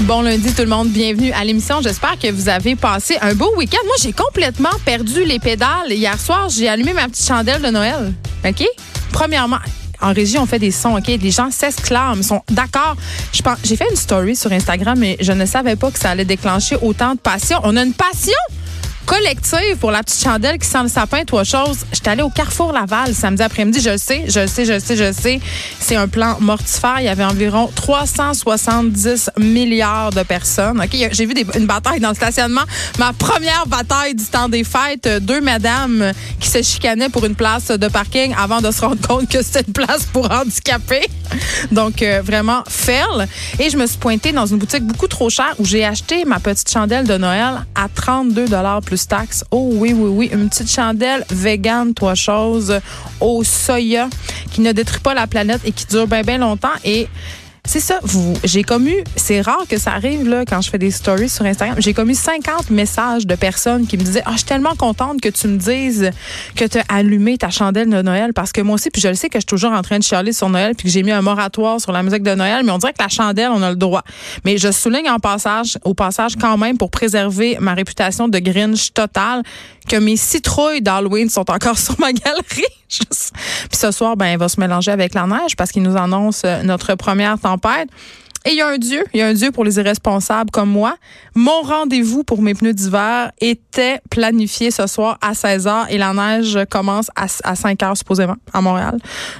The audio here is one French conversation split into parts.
Bon lundi tout le monde, bienvenue à l'émission. J'espère que vous avez passé un beau week-end. Moi, j'ai complètement perdu les pédales. Hier soir, j'ai allumé ma petite chandelle de Noël. OK? Premièrement, en régie, on fait des sons, OK? Les gens s'exclament, sont d'accord. J'ai fait une story sur Instagram, mais je ne savais pas que ça allait déclencher autant de passion. On a une passion collective pour la petite chandelle qui sent le sapin, trois choses. J'étais allée au Carrefour Laval samedi après-midi. Je le sais, je le sais, je le sais, je le sais. C'est un plan mortifère. Il y avait environ 370 milliards de personnes. OK, j'ai vu une bataille dans le stationnement. Ma première bataille du temps des fêtes. Deux madames qui se chicanaient pour une place de parking avant de se rendre compte que c'était une place pour handicapés. Donc, euh, vraiment, fail. Et je me suis pointée dans une boutique beaucoup trop chère où j'ai acheté ma petite chandelle de Noël à 32 plus Oh oui, oui, oui. Une petite chandelle vegan, trois choses, au soya, qui ne détruit pas la planète et qui dure bien, bien longtemps. Et c'est ça, vous, j'ai commu, c'est rare que ça arrive là quand je fais des stories sur Instagram. J'ai commu 50 messages de personnes qui me disaient "Ah, je suis tellement contente que tu me dises que tu as allumé ta chandelle de Noël parce que moi aussi puis je le sais que je suis toujours en train de chialer sur Noël puis que j'ai mis un moratoire sur la musique de Noël, mais on dirait que la chandelle, on a le droit. Mais je souligne en passage au passage quand même pour préserver ma réputation de Grinch total que mes citrouilles d'Halloween sont encore sur ma galerie. Puis ce soir, ben, elle va se mélanger avec la neige parce qu'il nous annonce euh, notre première tempête. Et il y a un Dieu, il y a un Dieu pour les irresponsables comme moi. Mon rendez-vous pour mes pneus d'hiver était planifié ce soir à 16 h et la neige commence à, 5 h supposément à Montréal.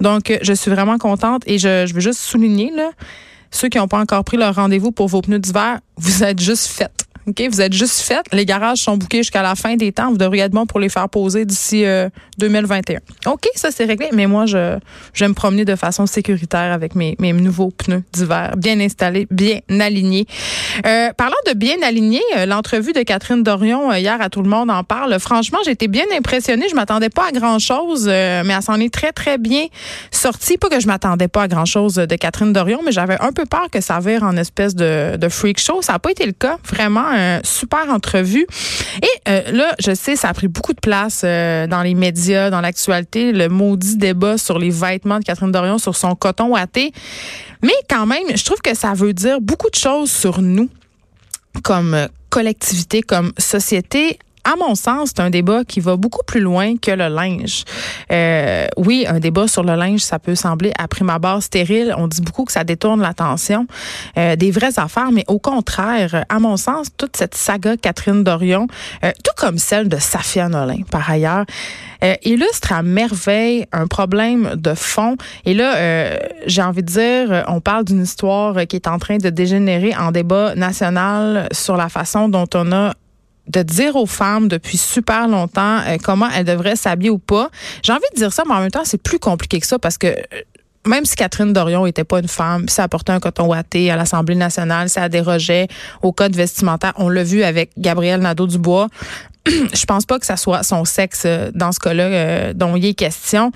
Donc, je suis vraiment contente et je, je veux juste souligner, là, ceux qui n'ont pas encore pris leur rendez-vous pour vos pneus d'hiver, vous êtes juste faites. OK, vous êtes juste fait. Les garages sont bouqués jusqu'à la fin des temps. Vous devriez être bon pour les faire poser d'ici 2021. Euh, OK, ça c'est réglé. Mais moi, je, je vais me promener de façon sécuritaire avec mes, mes nouveaux pneus d'hiver, bien installés, bien alignés. Euh, parlant de bien alignés, euh, l'entrevue de Catherine Dorion hier à tout le monde en parle. Franchement, été bien impressionnée. Je m'attendais pas à grand chose, mais elle s'en est très très bien sortie. Pas que je m'attendais pas à grand chose de Catherine Dorion, mais j'avais un peu peur que ça vire en espèce de, de freak show. Ça n'a pas été le cas, vraiment super entrevue. Et euh, là, je sais, ça a pris beaucoup de place euh, dans les médias, dans l'actualité, le maudit débat sur les vêtements de Catherine Dorion, sur son coton ouaté. Mais quand même, je trouve que ça veut dire beaucoup de choses sur nous comme collectivité, comme société, à mon sens, c'est un débat qui va beaucoup plus loin que le linge. Euh, oui, un débat sur le linge, ça peut sembler à prime abord stérile. On dit beaucoup que ça détourne l'attention euh, des vraies affaires, mais au contraire, à mon sens, toute cette saga Catherine Dorion, euh, tout comme celle de Safia Nolin, par ailleurs, euh, illustre à merveille un problème de fond. Et là, euh, j'ai envie de dire, on parle d'une histoire qui est en train de dégénérer en débat national sur la façon dont on a de dire aux femmes depuis super longtemps euh, comment elles devraient s'habiller ou pas. J'ai envie de dire ça, mais en même temps, c'est plus compliqué que ça parce que euh, même si Catherine Dorion était pas une femme, ça apportait un coton ouaté à l'Assemblée nationale, ça dérogeait au code vestimentaire. On l'a vu avec Gabriel Nadeau-Dubois. Je pense pas que ça soit son sexe euh, dans ce cas-là dont il est question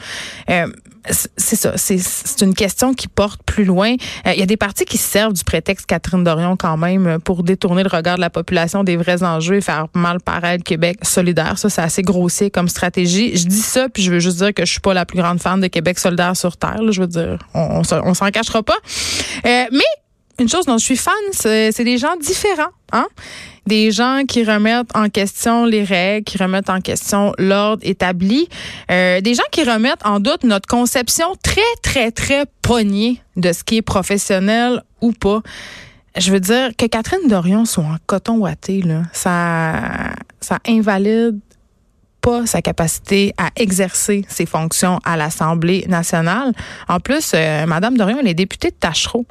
c'est ça, c'est une question qui porte plus loin. Il y a des partis qui servent du prétexte Catherine Dorion quand même pour détourner le regard de la population des vrais enjeux et faire mal paraître Québec solidaire. Ça, c'est assez grossier comme stratégie. Je dis ça, puis je veux juste dire que je suis pas la plus grande fan de Québec solidaire sur Terre. je veux dire, on, on, s'en cachera pas. Euh, mais une chose dont je suis fan, c'est des gens différents. Hein? Des gens qui remettent en question les règles, qui remettent en question l'ordre établi. Euh, des gens qui remettent en doute notre conception très, très, très poignée de ce qui est professionnel ou pas. Je veux dire que Catherine Dorion soit en coton ouaté, là, ça, ça invalide pas sa capacité à exercer ses fonctions à l'Assemblée nationale. En plus, euh, Madame Dorion, elle est députée de Tachereau.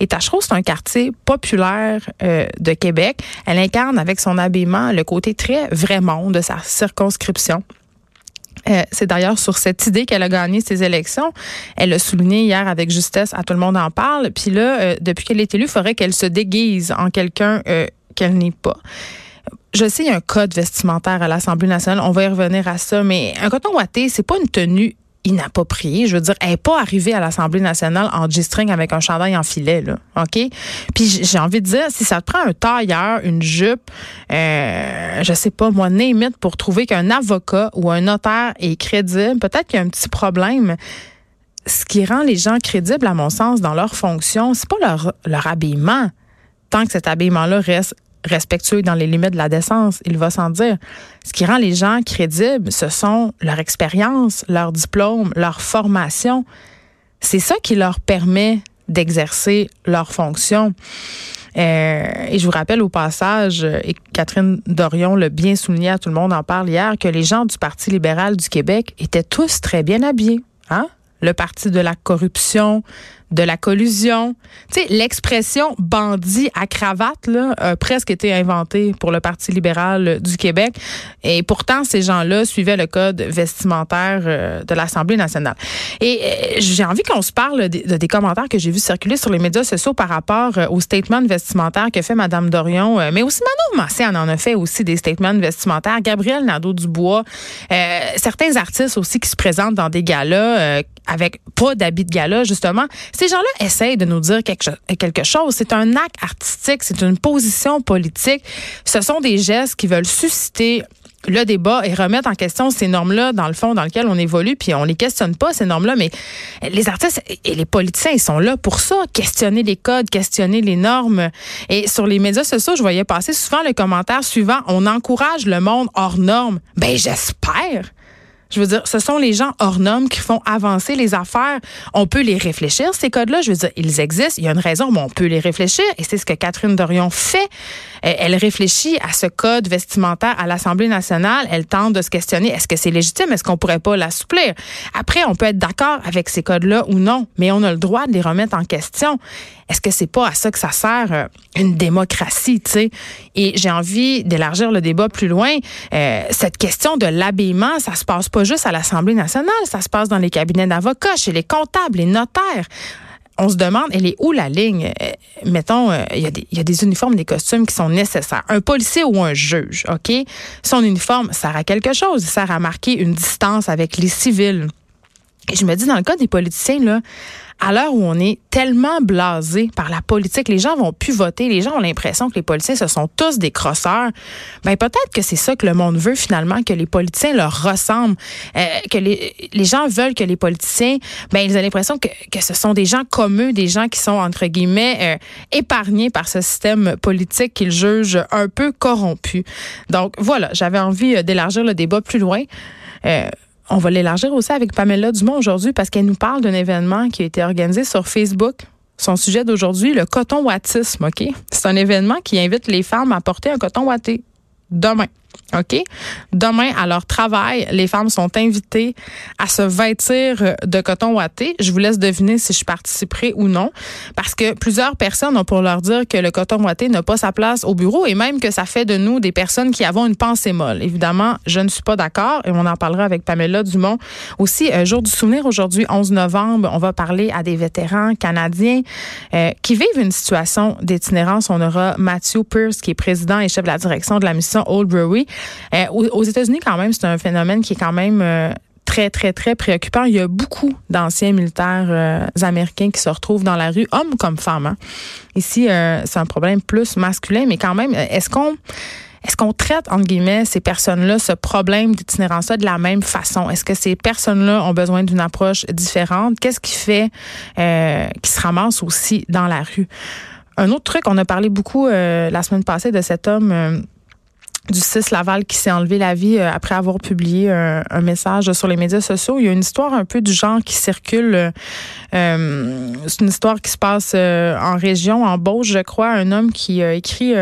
Et Tachereau, c'est un quartier populaire euh, de Québec. Elle incarne avec son habillement le côté très vraiment de sa circonscription. Euh, c'est d'ailleurs sur cette idée qu'elle a gagné ces élections. Elle a souligné hier avec justesse, à tout le monde en parle. Puis là, euh, depuis qu'elle est élue, il faudrait qu'elle se déguise en quelqu'un qu'elle n'est pas. Je sais, il y a un code vestimentaire à l'Assemblée nationale. On va y revenir à ça, mais un coton ouaté, c'est pas une tenue inappropriée. Je veux dire, elle n'est pas arrivée à l'Assemblée nationale en G-string avec un chandail en filet, là. OK? Puis j'ai envie de dire, si ça te prend un tailleur, une jupe, euh, je sais pas, moi, limite pour trouver qu'un avocat ou un notaire est crédible, peut-être qu'il y a un petit problème. Ce qui rend les gens crédibles, à mon sens, dans leur fonction, c'est pas leur, leur habillement. Tant que cet habillement-là reste respectueux dans les limites de la décence, il va sans dire. Ce qui rend les gens crédibles, ce sont leur expérience, leur diplôme, leur formation. C'est ça qui leur permet d'exercer leur fonction. Euh, et je vous rappelle au passage, et Catherine Dorion l'a bien souligné, à tout le monde en parle hier, que les gens du Parti libéral du Québec étaient tous très bien habillés. Hein? Le parti de la corruption, de la collusion. Tu sais, l'expression bandit à cravate là, a presque été inventée pour le Parti libéral du Québec. Et pourtant, ces gens-là suivaient le code vestimentaire euh, de l'Assemblée nationale. Et euh, j'ai envie qu'on se parle de, des commentaires que j'ai vus circuler sur les médias sociaux par rapport euh, au statement vestimentaire que fait Mme Dorion, mais aussi Manon Massé en a fait aussi des statements vestimentaires. Gabriel Nadeau-Dubois, certains artistes aussi qui se présentent dans des galas avec pas d'habits de gala, justement. Ces gens-là essayent de nous dire quelque, chose. C'est un acte artistique, c'est une position politique. Ce sont des gestes qui veulent susciter le débat et remettre en question ces normes-là dans le fond dans lequel on évolue, puis on les questionne pas ces normes-là, mais les artistes et les politiciens ils sont là pour ça, questionner les codes, questionner les normes. Et sur les médias sociaux, je voyais passer souvent le commentaire suivant on encourage le monde hors normes. Ben j'espère. Je veux dire, ce sont les gens hors normes qui font avancer les affaires. On peut les réfléchir, ces codes-là. Je veux dire, ils existent. Il y a une raison, mais on peut les réfléchir. Et c'est ce que Catherine Dorion fait. Elle réfléchit à ce code vestimentaire à l'Assemblée nationale. Elle tente de se questionner, est-ce que c'est légitime? Est-ce qu'on pourrait pas l'assouplir? Après, on peut être d'accord avec ces codes-là ou non, mais on a le droit de les remettre en question. Est-ce que c'est pas à ça que ça sert euh, une démocratie, tu sais? Et j'ai envie d'élargir le débat plus loin. Euh, cette question de l'habillement, ça se passe pas juste à l'Assemblée nationale, ça se passe dans les cabinets d'avocats, chez les comptables, les notaires on se demande, elle est où la ligne? Euh, mettons, il y, a des uniformes, des costumes qui sont nécessaires. Un policier ou un juge, OK? Son uniforme sert à quelque chose. Il sert à marquer une distance avec les civils. Et je me dis, dans le cas des politiciens, là, à l'heure où on est tellement blasé par la politique, les gens vont plus voter, les gens ont l'impression que les politiciens ce sont tous des crosseurs. Ben peut-être que c'est ça que le monde veut finalement, que les politiciens leur ressemblent, euh, que les, les, gens veulent que les politiciens, ben ils ont l'impression que, que ce sont des gens comme eux, des gens qui sont entre guillemets euh, épargnés par ce système politique qu'ils jugent un peu corrompu. Donc voilà, j'avais envie euh, d'élargir le débat plus loin. Euh, on va l'élargir aussi avec Pamela Dumont aujourd'hui parce qu'elle nous parle d'un événement qui a été organisé sur Facebook. Son sujet d'aujourd'hui, le coton wattisme, OK? C'est un événement qui invite les femmes à porter un coton watté demain. OK? Demain, à leur travail, les femmes sont invitées à se vêtir de coton ouaté. Je vous laisse deviner si je participerai ou non, parce que plusieurs personnes ont pour leur dire que le coton ouaté n'a pas sa place au bureau et même que ça fait de nous des personnes qui avons une pensée molle. Évidemment, je ne suis pas d'accord et on en parlera avec Pamela Dumont. Aussi, euh, jour du souvenir aujourd'hui, 11 novembre, on va parler à des vétérans canadiens euh, qui vivent une situation d'itinérance. On aura Matthew Pierce, qui est président et chef de la direction de la mission Old Brewery. Euh, aux, États-Unis, quand même, c'est un phénomène qui est quand même euh, très, très, très préoccupant. Il y a beaucoup d'anciens militaires euh, américains qui se retrouvent dans la rue, hommes comme femmes. Hein. Ici, c'est un problème plus masculin, mais quand même, est-ce qu'on est-ce qu'on traite, entre guillemets, ces personnes-là, ce problème d'itinérance-là de la même façon? Est-ce que ces personnes-là ont besoin d'une approche différente? Qu'est-ce qui fait qu'ils se ramassent aussi dans la rue? Un autre truc, on a parlé beaucoup la semaine passée de cet homme du 6 Laval qui s'est enlevé la vie euh, après avoir publié un, message sur les médias sociaux. Il y a une histoire un peu du genre qui circule. Euh, euh, c'est une histoire qui se passe en région, en Beauce, je crois. Un homme qui a écrit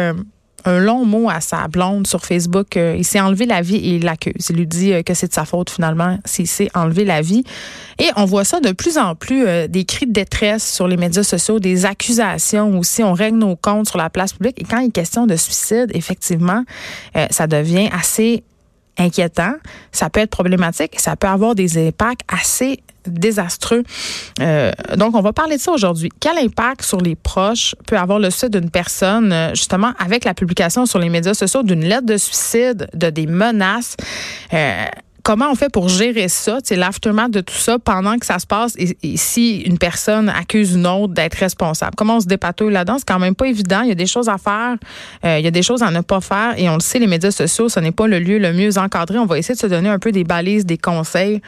un long mot à sa blonde sur Facebook. Euh, il s'est enlevé la vie et il l'accuse. Il lui dit euh, que c'est de sa faute finalement s'il s'est enlevé la vie. Et on voit ça de plus en plus, euh, des cris de détresse sur les médias sociaux, des accusations aussi. On règle nos comptes sur la place publique. Et quand il est question de suicide, effectivement, ça devient assez inquiétant, ça peut être problématique, ça peut avoir des impacts assez désastreux. Euh, donc, on va parler de ça aujourd'hui. Quel impact sur les proches peut avoir le suicide d'une personne, euh, justement, avec la publication sur les médias sociaux d'une lettre de suicide, de des menaces? Euh, comment on fait pour gérer ça, c'est l'aftermath de tout ça pendant que ça se passe et, si une personne accuse une autre d'être responsable? Comment on se dépatouille là-dedans? C'est quand même pas évident. Il y a des choses à faire, euh, il y a des choses à ne pas faire et on le sait, les médias sociaux, ce n'est pas le lieu le mieux encadré. On va essayer de se donner un peu des balises, des conseils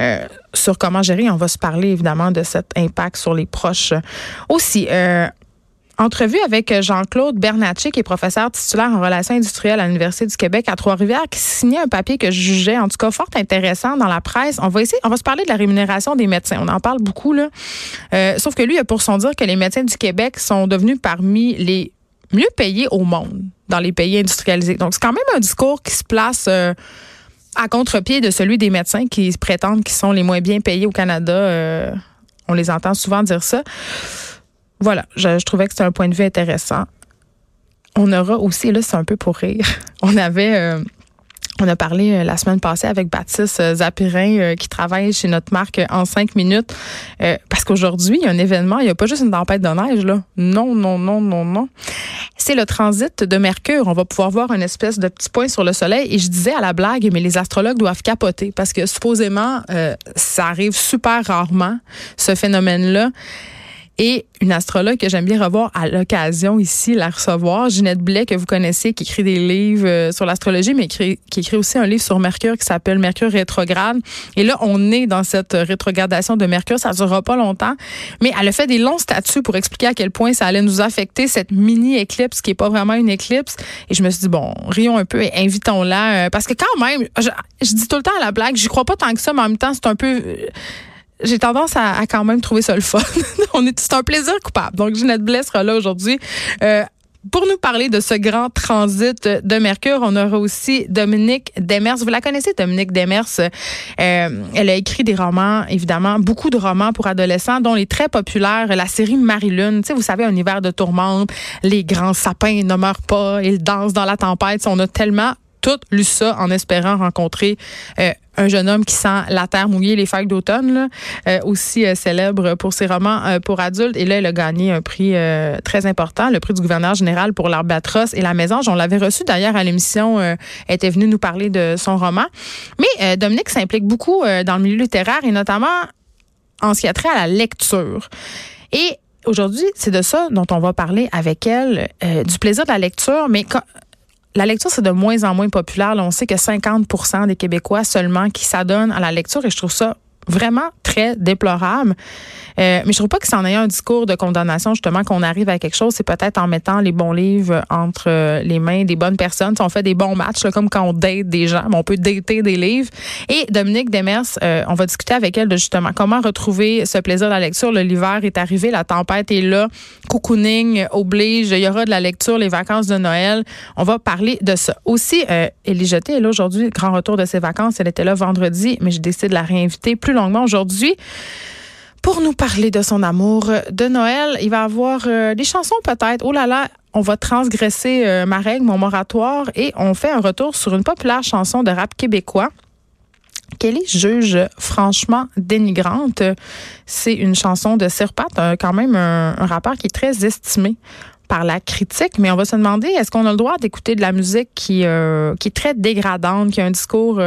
euh, sur comment gérer. On va se parler évidemment de cet impact sur les proches aussi. Euh, Entrevue avec euh, Jean-Claude Bernatchez, qui est professeur titulaire en relations industrielles à l'Université du Québec à Trois-Rivières, qui signait un papier que je jugeais, en tout cas, fort intéressant dans la presse. On va essayer, on va se parler de la rémunération des médecins. On en parle beaucoup, là. Euh, sauf que lui, il a pour son dire que les médecins du Québec sont devenus parmi les mieux payés au monde dans les pays industrialisés. Donc, c'est quand même un discours qui se place euh, à contre-pied de celui des médecins qui prétendent qu'ils sont les moins bien payés au Canada. on les entend souvent dire ça. Voilà, je, trouvais que c'était un point de vue intéressant. On aura aussi, là, c'est un peu pour rire. On avait. Euh, on a parlé euh, la semaine passée avec Baptiste euh, Zapirin qui travaille chez notre marque en cinq minutes. parce qu'aujourd'hui, il y a un événement, il n'y a pas juste une tempête de neige, là. Non, non, non, non, non. C'est le transit de Mercure. On va pouvoir voir une espèce de petit point sur le soleil. Et je disais à la blague, mais les astrologues doivent capoter parce que supposément, ça arrive super rarement, ce phénomène-là. Et une astrologue que j'aime bien revoir à l'occasion ici, la recevoir, Ginette Blais, que vous connaissez, qui écrit des livres euh, sur l'astrologie, mais qui écrit aussi un livre sur Mercure qui s'appelle Mercure rétrograde. Et là, on est dans cette rétrogradation de Mercure. Ça ne durera pas longtemps, mais elle a fait des longs statuts pour expliquer à quel point ça allait nous affecter, cette mini-éclipse qui est pas vraiment une éclipse. Et je me suis dit, bon, rions un peu et invitons-la. Euh, parce que quand même, je, je, dis tout le temps à la blague, j'y crois pas tant que ça, mais en même temps, c'est un peu j'ai tendance à, quand même trouver ça le fun. On est, c'est un plaisir coupable. Donc, Ginette Blais sera là aujourd'hui. Euh, pour nous parler de ce grand transit de Mercure, on aura aussi Dominique Demers. Vous la connaissez, Dominique Demers? Euh, elle a écrit des romans, évidemment, beaucoup de romans pour adolescents, dont les très populaires, la série Marie-Lune. Tu sais, vous savez, un hiver de tourmente, les grands sapins ne meurent pas, ils dansent dans la tempête. On a tellement tout lu ça en espérant rencontrer euh, un jeune homme qui sent la terre mouillée, les feuilles d'automne, euh, aussi euh, célèbre pour ses romans pour adultes. Et là, elle a gagné un prix très important, le prix du gouverneur général pour l'Arbatros et la Mésange. On l'avait reçu d'ailleurs à l'émission. elle était venue nous parler de son roman. Mais Dominique s'implique beaucoup dans le milieu littéraire et notamment en ce qui a trait à la lecture. Et aujourd'hui, c'est de ça dont on va parler avec elle, du plaisir de la lecture, mais la lecture, c'est de moins en moins populaire. on sait que 50% des Québécois seulement qui s'adonnent à la lecture et je trouve ça vraiment très déplorable. Euh, mais je trouve pas que c'en ait un discours de condamnation, justement, qu'on arrive à quelque chose. C'est peut-être en mettant les bons livres entre euh, les mains des bonnes personnes. Si on fait des bons matchs, comme quand on date des gens, on peut dater des livres. Et Dominique Demers, euh, on va discuter avec elle de justement comment retrouver ce plaisir de la lecture. L'hiver est arrivé, la tempête est là, cocooning oblige, il y aura de la lecture, les vacances de Noël. On va parler de ça. Aussi, euh, Elie Jeté est là aujourd'hui, grand retour de ses vacances. Elle était là vendredi, mais j'ai décidé de la réinviter plus longuement aujourd'hui pour nous parler de son amour de Noël. Il va avoir euh, des chansons peut-être. Oh là là, on va transgresser euh, ma règle, mon moratoire, et on fait un retour sur une populaire chanson de rap québécois. Kelly juge franchement dénigrante. C'est une chanson de Sirpat, quand même un, rappeur qui est très estimé par la critique, mais on va se demander est-ce qu'on a le droit d'écouter de la musique qui, euh, qui est très dégradante, qui a un discours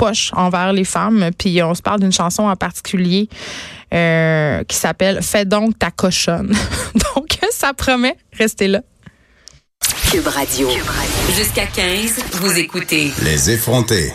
poche envers les femmes. Puis on se parle d'une chanson en particulier euh, qui s'appelle Fais donc ta cochonne. donc ça promet, restez là. Cube Radio. Jusqu'à 15, vous écoutez. Les effrontés.